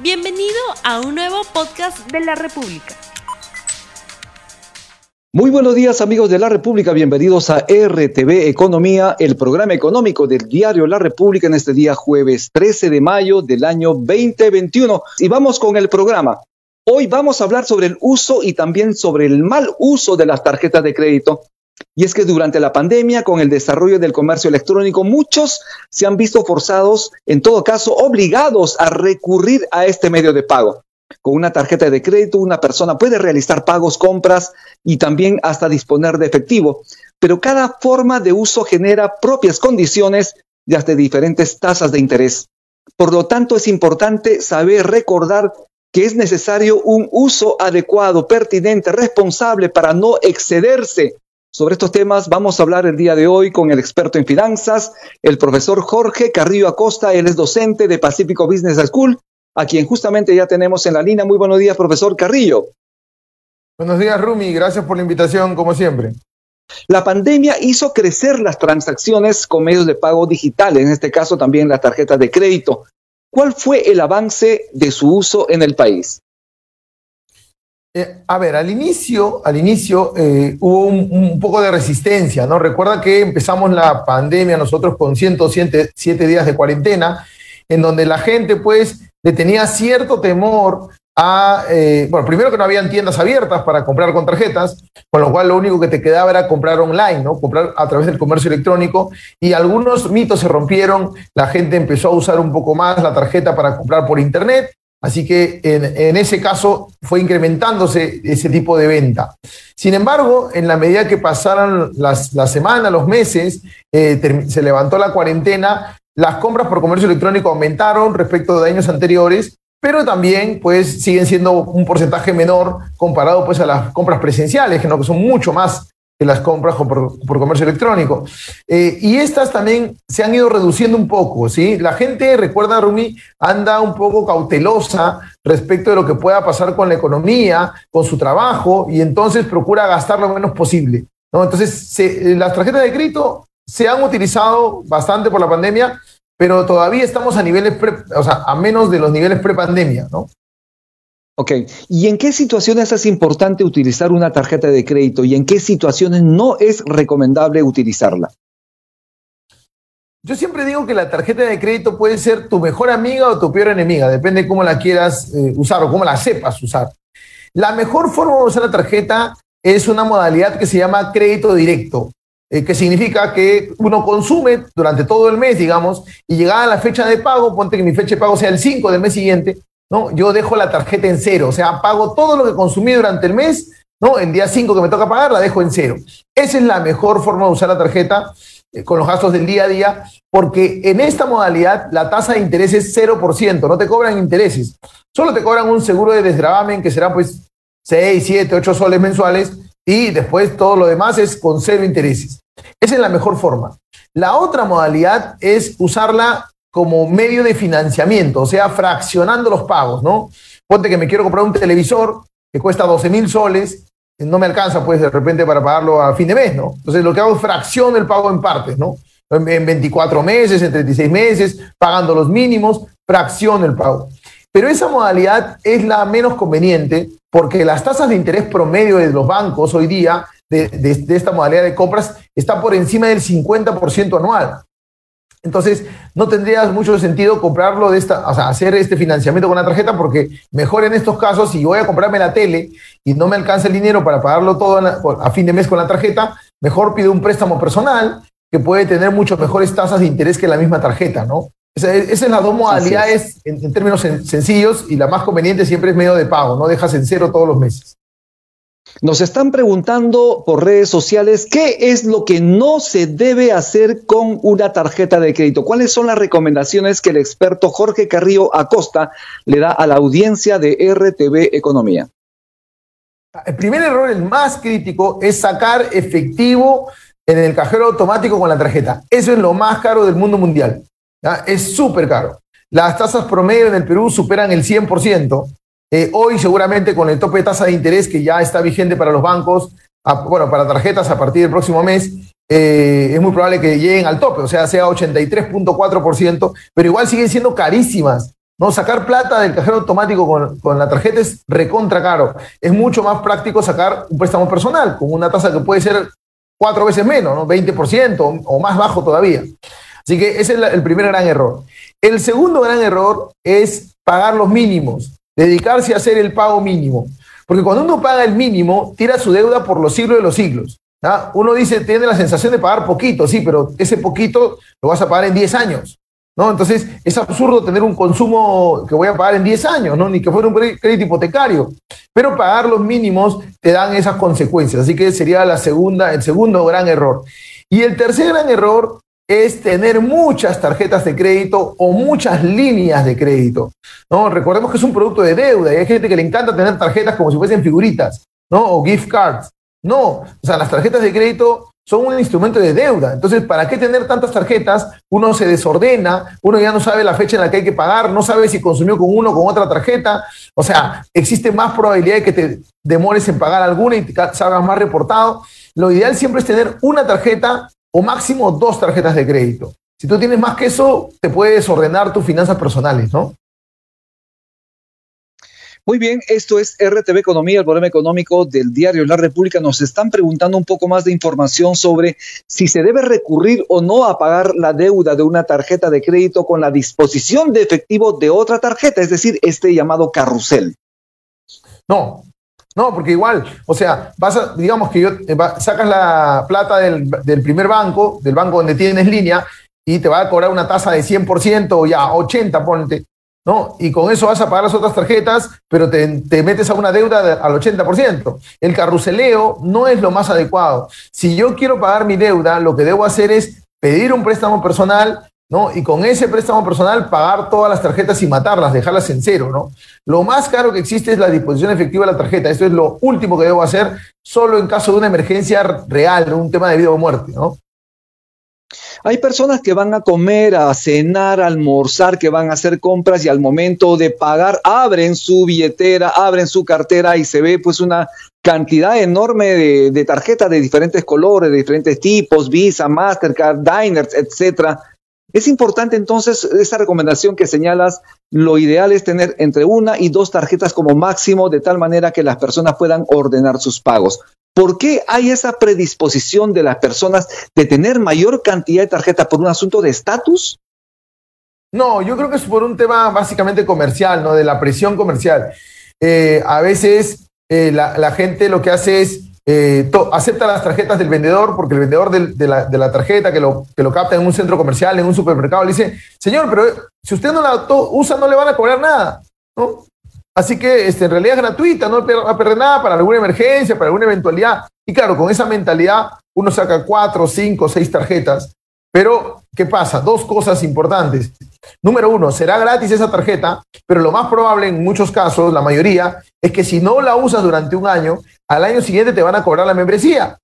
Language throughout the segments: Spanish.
Bienvenido a un nuevo podcast de la República. Muy buenos días amigos de la República, bienvenidos a RTV Economía, el programa económico del diario La República en este día jueves 13 de mayo del año 2021. Y vamos con el programa. Hoy vamos a hablar sobre el uso y también sobre el mal uso de las tarjetas de crédito. Y es que durante la pandemia, con el desarrollo del comercio electrónico, muchos se han visto forzados, en todo caso, obligados a recurrir a este medio de pago. Con una tarjeta de crédito, una persona puede realizar pagos, compras y también hasta disponer de efectivo. Pero cada forma de uso genera propias condiciones y hasta diferentes tasas de interés. Por lo tanto, es importante saber recordar que es necesario un uso adecuado, pertinente, responsable para no excederse sobre estos temas vamos a hablar el día de hoy con el experto en finanzas, el profesor Jorge Carrillo Acosta. Él es docente de Pacífico Business School, a quien justamente ya tenemos en la línea. Muy buenos días, profesor Carrillo. Buenos días, Rumi. Gracias por la invitación, como siempre. La pandemia hizo crecer las transacciones con medios de pago digitales, en este caso también las tarjetas de crédito. ¿Cuál fue el avance de su uso en el país? Eh, a ver, al inicio, al inicio eh, hubo un, poco de resistencia, ¿no? Recuerda que empezamos la pandemia nosotros con 107 días de cuarentena, en donde la gente pues le tenía cierto temor a, eh, bueno, primero que no habían tiendas abiertas para comprar con tarjetas, con lo cual lo único que te quedaba era comprar online, ¿no? Comprar a través del comercio electrónico y algunos mitos se rompieron, la gente empezó a usar un poco más la tarjeta para comprar por internet Así que en, ese caso fue incrementándose ese tipo de venta. Sin embargo, en la medida que pasaron las, semanas, los meses, eh, se levantó la cuarentena, las compras por comercio electrónico aumentaron respecto de años anteriores, pero también pues siguen siendo un porcentaje menor comparado pues a las compras presenciales, que, no, que son mucho más que las compras por, comercio electrónico. Eh, y estas también se han ido reduciendo un poco, ¿sí? La gente, recuerda, Rumi, anda un poco cautelosa respecto de lo que pueda pasar con la economía, con su trabajo, y entonces procura gastar lo menos posible, ¿no? Entonces, eh, las tarjetas de crédito se han utilizado bastante por la pandemia, pero todavía estamos a niveles, o sea, a menos de los niveles prepandemia, ¿no? Ok, ¿y en qué situaciones es importante utilizar una tarjeta de crédito y en qué situaciones no es recomendable utilizarla? Yo siempre digo que la tarjeta de crédito puede ser tu mejor amiga o tu peor enemiga, depende de cómo la quieras eh, usar o cómo la sepas usar. La mejor forma de usar la tarjeta es una modalidad que se llama crédito directo, eh, que significa que uno consume durante todo el mes, digamos, y llegada la fecha de pago, ponte que mi fecha de pago sea el 5 del mes siguiente, ¿no? Yo dejo la tarjeta en cero, o sea, pago todo lo que consumí durante el mes, ¿no? En día 5 que me toca pagar, la dejo en cero. Esa es la mejor forma de usar la tarjeta eh, con los gastos del día a día, porque en esta modalidad la tasa de interés es 0%, no te cobran intereses, solo te cobran un seguro de desgravamen que será pues 6, 7, 8 soles mensuales y después todo lo demás es con cero intereses. Esa es la mejor forma. La otra modalidad es usarla como medio de financiamiento, o sea, fraccionando los pagos, ¿no? Ponte que me quiero comprar un televisor que cuesta 12 mil soles, no me alcanza pues de repente para pagarlo a fin de mes, ¿no? Entonces lo que hago es fracciono el pago en partes, ¿no? En 24 meses, en 36 meses, pagando los mínimos, fracciono el pago. Pero esa modalidad es la menos conveniente porque las tasas de interés promedio de los bancos hoy día de, de esta modalidad de compras está por encima del 50% anual. Entonces, no tendría mucho sentido comprarlo de esta, o sea, hacer este financiamiento con la tarjeta porque mejor en estos casos, si voy a comprarme la tele y no me alcanza el dinero para pagarlo todo a fin de mes con la tarjeta, mejor pido un préstamo personal que puede tener mucho mejores tasas de interés que la misma tarjeta, ¿no? Esas es las dos modalidades en, en, términos sencillos y la más conveniente siempre es medio de pago, no dejas en cero todos los meses. Nos están preguntando por redes sociales qué es lo que no se debe hacer con una tarjeta de crédito. ¿Cuáles son las recomendaciones que el experto Jorge Carrillo Acosta le da a la audiencia de RTV Economía? El primer error, el más crítico, es sacar efectivo en el cajero automático con la tarjeta. Eso es lo más caro del mundo mundial. Es súper caro. Las tasas promedio en el Perú superan el 100%. Eh, hoy seguramente con el tope de tasa de interés que ya está vigente para los bancos, bueno, para tarjetas a partir del próximo mes, eh, es muy probable que lleguen al tope, o sea, sea 83.4%, pero igual siguen siendo carísimas. ¿no? Sacar plata del cajero automático con, la tarjeta es recontra caro. Es mucho más práctico sacar un préstamo personal con una tasa que puede ser cuatro veces menos, ¿no? 20% o más bajo todavía. Así que ese es el primer gran error. El segundo gran error es pagar los mínimos, dedicarse a hacer el pago mínimo. Porque cuando uno paga el mínimo, tira su deuda por los siglos de los siglos. Uno dice, tiene la sensación de pagar poquito, sí, pero ese poquito lo vas a pagar en 10 años. ¿no? Entonces, es absurdo tener un consumo que voy a pagar en 10 años, ¿no? Ni que fuera un crédito hipotecario. Pero pagar los mínimos te dan esas consecuencias. Así que sería la segunda, el segundo gran error. Y el tercer gran error es tener muchas tarjetas de crédito o muchas líneas de crédito. ¿no? Recordemos que es un producto de deuda y hay gente que le encanta tener tarjetas como si fuesen figuritas, ¿no? O gift cards. No, o sea, las tarjetas de crédito son un instrumento de deuda. Entonces, ¿para qué tener tantas tarjetas? Uno se desordena, uno ya no sabe la fecha en la que hay que pagar, no sabe si consumió con uno o con otra tarjeta. O sea, existe más probabilidad de que te demores en pagar alguna y te salgas más reportado. Lo ideal siempre es tener una tarjeta o máximo dos tarjetas de crédito. Si tú tienes más que eso, te puedes ordenar tus finanzas personales, ¿no? Muy bien, esto es RTV Economía, el problema económico del diario La República. Nos están preguntando un poco más de información sobre si se debe recurrir o no a pagar la deuda de una tarjeta de crédito con la disposición de efectivo de otra tarjeta, es decir, este llamado carrusel. No, no, porque igual, o sea, vas a, digamos que yo, eh, sacas la plata del, del primer banco, del banco donde tienes línea, y te va a cobrar una tasa de 100% o ya 80, ponte. ¿no? Y con eso vas a pagar las otras tarjetas, pero te, metes a una deuda al 80%. El carruseleo no es lo más adecuado. Si yo quiero pagar mi deuda, lo que debo hacer es pedir un préstamo personal, ¿no? Y con ese préstamo personal pagar todas las tarjetas y matarlas, dejarlas en cero, ¿no? Lo más caro que existe es la disposición efectiva de la tarjeta. Esto es lo último que debo hacer solo en caso de una emergencia real, un tema de vida o muerte, ¿no? Hay personas que van a comer, a cenar, a almorzar, que van a hacer compras y al momento de pagar abren su billetera, abren su cartera y se ve pues una cantidad enorme de, tarjetas de diferentes colores, de diferentes tipos, Visa, Mastercard, Diners, etcétera. Es importante entonces esa recomendación que señalas, lo ideal es tener entre una y dos tarjetas como máximo de tal manera que las personas puedan ordenar sus pagos. ¿Por qué hay esa predisposición de las personas de tener mayor cantidad de tarjetas por un asunto de estatus? No, yo creo que es por un tema básicamente comercial, ¿no? De la presión comercial. Eh, a veces eh, la, gente lo que hace es eh, acepta las tarjetas del vendedor porque el vendedor de, la, tarjeta que lo, que lo capta en un centro comercial, en un supermercado, le dice, señor, pero si usted no la usa no le van a cobrar nada. Así que este, en realidad es gratuita, no va a perder nada para alguna emergencia, para alguna eventualidad. Y claro, con esa mentalidad uno saca cuatro, cinco, seis tarjetas. Pero, ¿qué pasa? Dos cosas importantes. Número uno, será gratis esa tarjeta, pero lo más probable en muchos casos, la mayoría, es que si no la usas durante un año, al año siguiente te van a cobrar la membresía.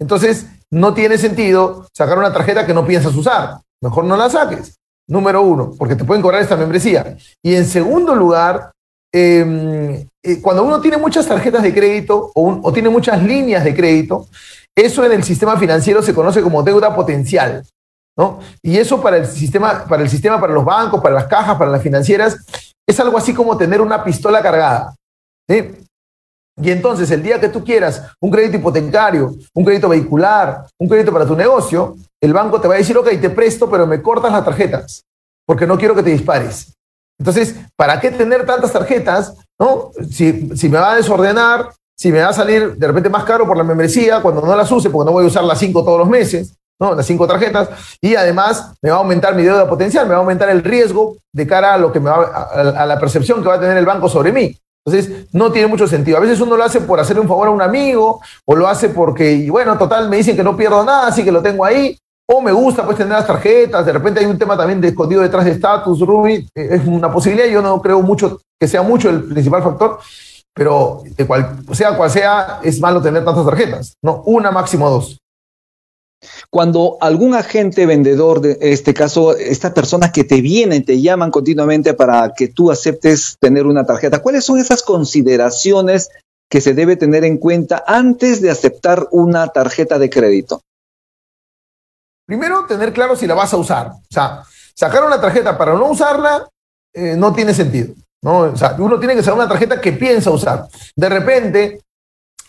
Entonces, no tiene sentido sacar una tarjeta que no piensas usar. Mejor no la saques. Número uno, porque te pueden cobrar esta membresía. Y en segundo lugar, Em, eh, cuando uno tiene muchas tarjetas de crédito o, tiene muchas líneas de crédito, eso en el sistema financiero se conoce como deuda potencial. ¿no? Y eso para el, sistema, para el sistema, para los bancos, para las cajas, para las financieras, es algo así como tener una pistola cargada. Y entonces, el día que tú quieras un crédito hipotecario, un crédito vehicular, un crédito para tu negocio, el banco te va a decir, ok, te presto, pero me cortas las tarjetas, porque no quiero que te dispares. Entonces, ¿para qué tener tantas tarjetas? ¿no? Si, me va a desordenar, si me va a salir de repente más caro por la membresía cuando no las use, porque no voy a usar las cinco todos los meses, ¿no? las cinco tarjetas, y además me va a aumentar mi deuda potencial, me va a aumentar el riesgo de cara a, lo que me va, a, la percepción que va a tener el banco sobre mí. Entonces, no tiene mucho sentido. A veces uno lo hace por hacerle un favor a un amigo, o lo hace porque, bueno, total, me dicen que no pierdo nada, así que lo tengo ahí, o me gusta pues tener las tarjetas, de repente hay un tema también de escondido detrás de status, Ruby, eh, es una posibilidad, yo no creo mucho que sea mucho el principal factor, pero de cual, sea cual sea, es malo tener tantas tarjetas, ¿no? Una, máximo dos. Cuando algún agente vendedor, de este caso, estas personas que te vienen, te llaman continuamente para que tú aceptes tener una tarjeta, ¿cuáles son esas consideraciones que se debe tener en cuenta antes de aceptar una tarjeta de crédito? Primero, tener claro si la vas a usar. O sea, sacar una tarjeta para no usarla eh, no tiene sentido. ¿no? O sea, uno tiene que ser una tarjeta que piensa usar. De repente,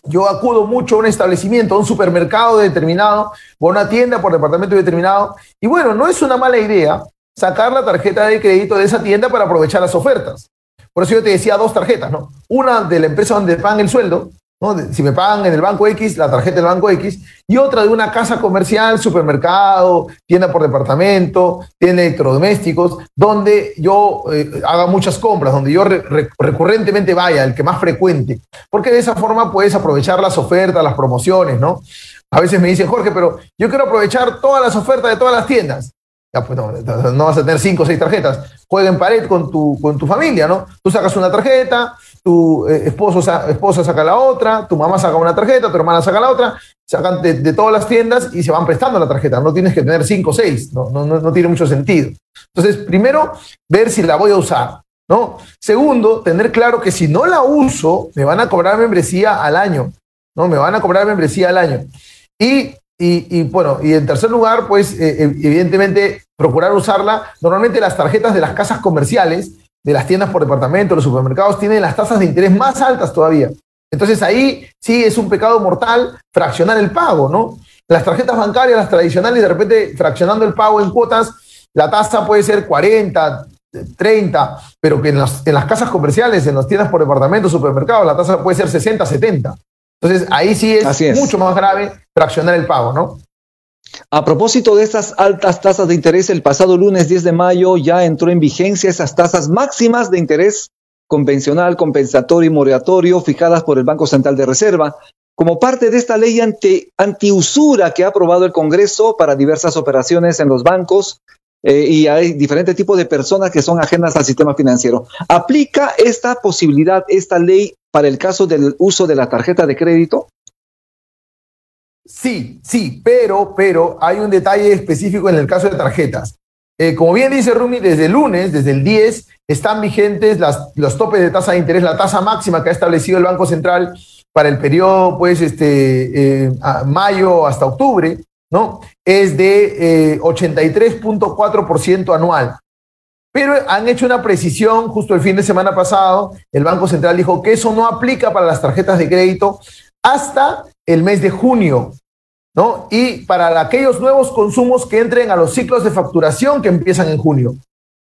yo acudo mucho a un establecimiento, a un supermercado determinado, o a una tienda por departamento determinado, y bueno, no es una mala idea sacar la tarjeta de crédito de esa tienda para aprovechar las ofertas. Por eso yo te decía dos tarjetas, ¿no? Una de la empresa donde pagan el sueldo, Si me pagan en el banco X, la tarjeta del banco X, y otra de una casa comercial, supermercado, tienda por departamento, tienda de electrodomésticos, donde yo eh, haga muchas compras, donde yo recurrentemente vaya, el que más frecuente, porque de esa forma puedes aprovechar las ofertas, las promociones, ¿no? A veces me dicen, Jorge, pero yo quiero aprovechar todas las ofertas de todas las tiendas. Ya, pues no, no, vas a tener cinco o seis tarjetas. Juega en pared con tu, con tu familia, ¿no? Tú sacas una tarjeta, tu eh, esposo, esposa saca la otra, tu mamá saca una tarjeta, tu hermana saca la otra, sacan de, todas las tiendas y se van prestando la tarjeta. No tienes que tener cinco o seis, no, no, no tiene mucho sentido. Entonces, primero, ver si la voy a usar, ¿no? Segundo, tener claro que si no la uso, me van a cobrar membresía al año, ¿no? Me van a cobrar membresía al año. Y y, bueno, y en tercer lugar, pues eh, evidentemente procurar usarla. Normalmente las tarjetas de las casas comerciales, de las tiendas por departamento, los supermercados, tienen las tasas de interés más altas todavía. Entonces ahí sí es un pecado mortal fraccionar el pago, ¿no? Las tarjetas bancarias, las tradicionales, de repente fraccionando el pago en cuotas, la tasa puede ser 40, 30, pero que en las, en las casas comerciales, en las tiendas por departamento, supermercados, la tasa puede ser 60, 70. Entonces, ahí sí es, mucho más grave fraccionar el pago, ¿no? A propósito de estas altas tasas de interés, el pasado lunes 10 de mayo ya entró en vigencia esas tasas máximas de interés convencional, compensatorio y moratorio fijadas por el Banco Central de Reserva como parte de esta ley anti, antiusura que ha aprobado el Congreso para diversas operaciones en los bancos eh, y hay diferentes tipos de personas que son ajenas al sistema financiero. ¿Aplica esta posibilidad, esta ley, para el caso del uso de la tarjeta de crédito? Sí, sí, pero, pero hay un detalle específico en el caso de tarjetas. Eh, como bien dice Rumi, desde el lunes, desde el 10, están vigentes los topes de tasa de interés, la tasa máxima que ha establecido el Banco Central para el periodo, pues, este, eh, mayo hasta octubre, ¿no? Es de 83.4% eh, anual. Pero han hecho una precisión justo el fin de semana pasado. El Banco Central dijo que eso no aplica para las tarjetas de crédito hasta el mes de junio, ¿no? Y para aquellos nuevos consumos que entren a los ciclos de facturación que empiezan en junio.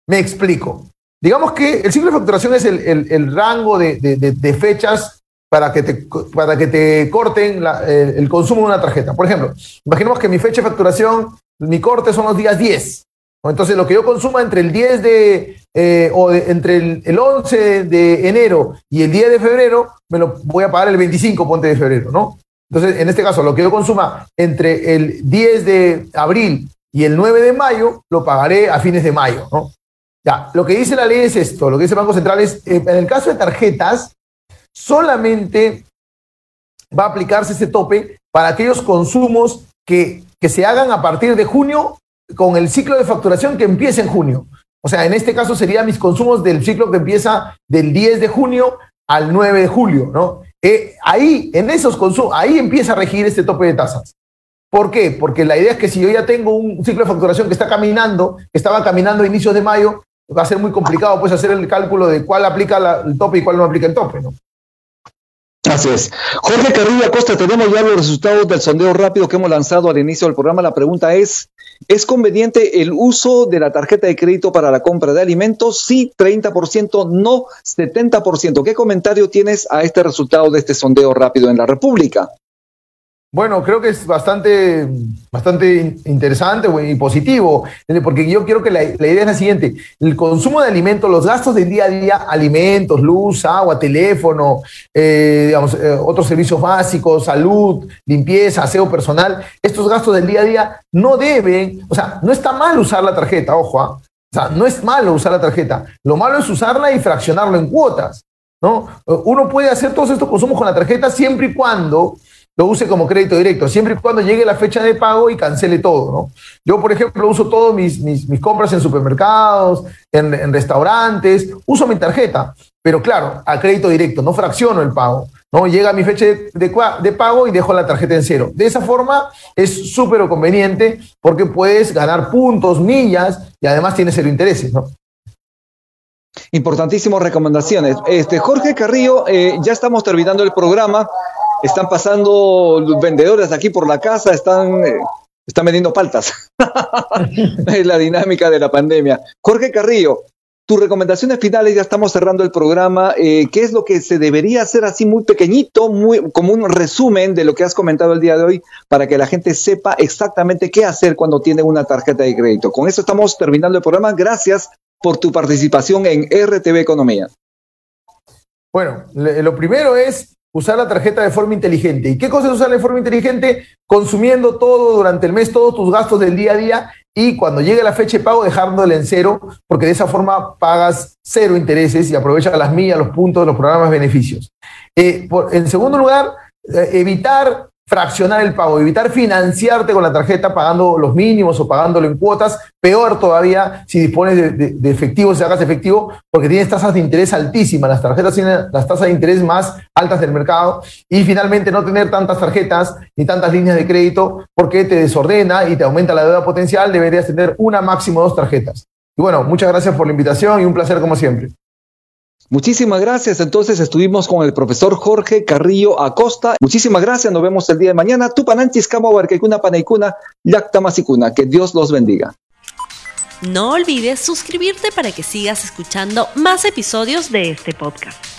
Me explico. Digamos que el ciclo de facturación es el, rango de, fechas para que te, para que te corten el, consumo de una tarjeta. Por ejemplo, imaginemos que mi fecha de facturación, mi corte son los días 10. Entonces, lo que yo consuma entre el 10 de, eh, o entre el, el, 11 de enero y el 10 de febrero, me lo voy a pagar el 25, ponte de febrero, ¿no? Entonces, en este caso, lo que yo consuma entre el 10 de abril y el 9 de mayo, lo pagaré a fines de mayo, ¿no? Ya, lo que dice la ley es esto, lo que dice el Banco Central es, eh, en el caso de tarjetas, solamente va a aplicarse ese tope para aquellos consumos que, que se hagan a partir de junio con el ciclo de facturación que empieza en junio. O sea, en este caso serían mis consumos del ciclo que empieza del 10 de junio al 9 de julio, ¿no? Eh, ahí, en esos consumos, ahí empieza a regir este tope de tasas. ¿Por qué? Porque la idea es que si yo ya tengo un ciclo de facturación que está caminando, que estaba caminando a inicios de mayo, va a ser muy complicado pues hacer el cálculo de cuál aplica el tope y cuál no aplica el tope, ¿no? Es. Jorge Carrillo Acosta, tenemos ya los resultados del sondeo rápido que hemos lanzado al inicio del programa. La pregunta es, ¿es conveniente el uso de la tarjeta de crédito para la compra de alimentos? Sí, 30%, no 70%. ¿Qué comentario tienes a este resultado de este sondeo rápido en la República? Bueno, creo que es bastante, bastante interesante y positivo, porque yo quiero que la, idea es la siguiente, el consumo de alimentos, los gastos del día a día, alimentos, luz, agua, teléfono, eh, digamos, eh, otros servicios básicos, salud, limpieza, aseo personal, estos gastos del día a día no deben, o sea, no está mal usar la tarjeta, ojo, ¿ah? o sea, no es malo usar la tarjeta, lo malo es usarla y fraccionarlo en cuotas, ¿no? Uno puede hacer todos estos consumos con la tarjeta siempre y cuando lo use como crédito directo, siempre y cuando llegue la fecha de pago y cancele todo, ¿no? Yo, por ejemplo, uso todas mis, mis, compras en supermercados, en, restaurantes, uso mi tarjeta, pero claro, a crédito directo, no fracciono el pago, ¿no? Llega mi fecha de, de, pago y dejo la tarjeta en cero. De esa forma es súper conveniente porque puedes ganar puntos, millas y además tienes cero intereses, ¿no? Importantísimas recomendaciones. Este, Jorge Carrillo, eh, ya estamos terminando el programa. Están pasando los vendedores aquí por la casa, están, eh, están vendiendo paltas. es la dinámica de la pandemia. Jorge Carrillo, tus recomendaciones finales, ya estamos cerrando el programa. Eh, ¿Qué es lo que se debería hacer así muy pequeñito, muy como un resumen de lo que has comentado el día de hoy, para que la gente sepa exactamente qué hacer cuando tiene una tarjeta de crédito? Con eso estamos terminando el programa. Gracias por tu participación en RTV Economía. Bueno, lo primero es usar la tarjeta de forma inteligente. ¿Y qué cosa es usarla de forma inteligente? Consumiendo todo durante el mes, todos tus gastos del día a día y cuando llegue la fecha de pago dejándole en cero, porque de esa forma pagas cero intereses y aprovechas las millas, los puntos, los programas, beneficios. Eh, en segundo lugar, eh, evitar fraccionar el pago, evitar financiarte con la tarjeta pagando los mínimos o pagándolo en cuotas, peor todavía si dispones de, efectivo, si hagas efectivo, porque tienes tasas de interés altísimas, las tarjetas tienen las tasas de interés más altas del mercado, y finalmente no tener tantas tarjetas ni tantas líneas de crédito porque te desordena y te aumenta la deuda potencial, deberías tener una máximo dos tarjetas. Y bueno, muchas gracias por la invitación y un placer como siempre. Muchísimas gracias. Entonces estuvimos con el profesor Jorge Carrillo Acosta. Muchísimas gracias. Nos vemos el día de mañana. Tupananchis, Barquecuna, Panaicuna, Yactamasicuna. Que Dios los bendiga. No olvides suscribirte para que sigas escuchando más episodios de este podcast.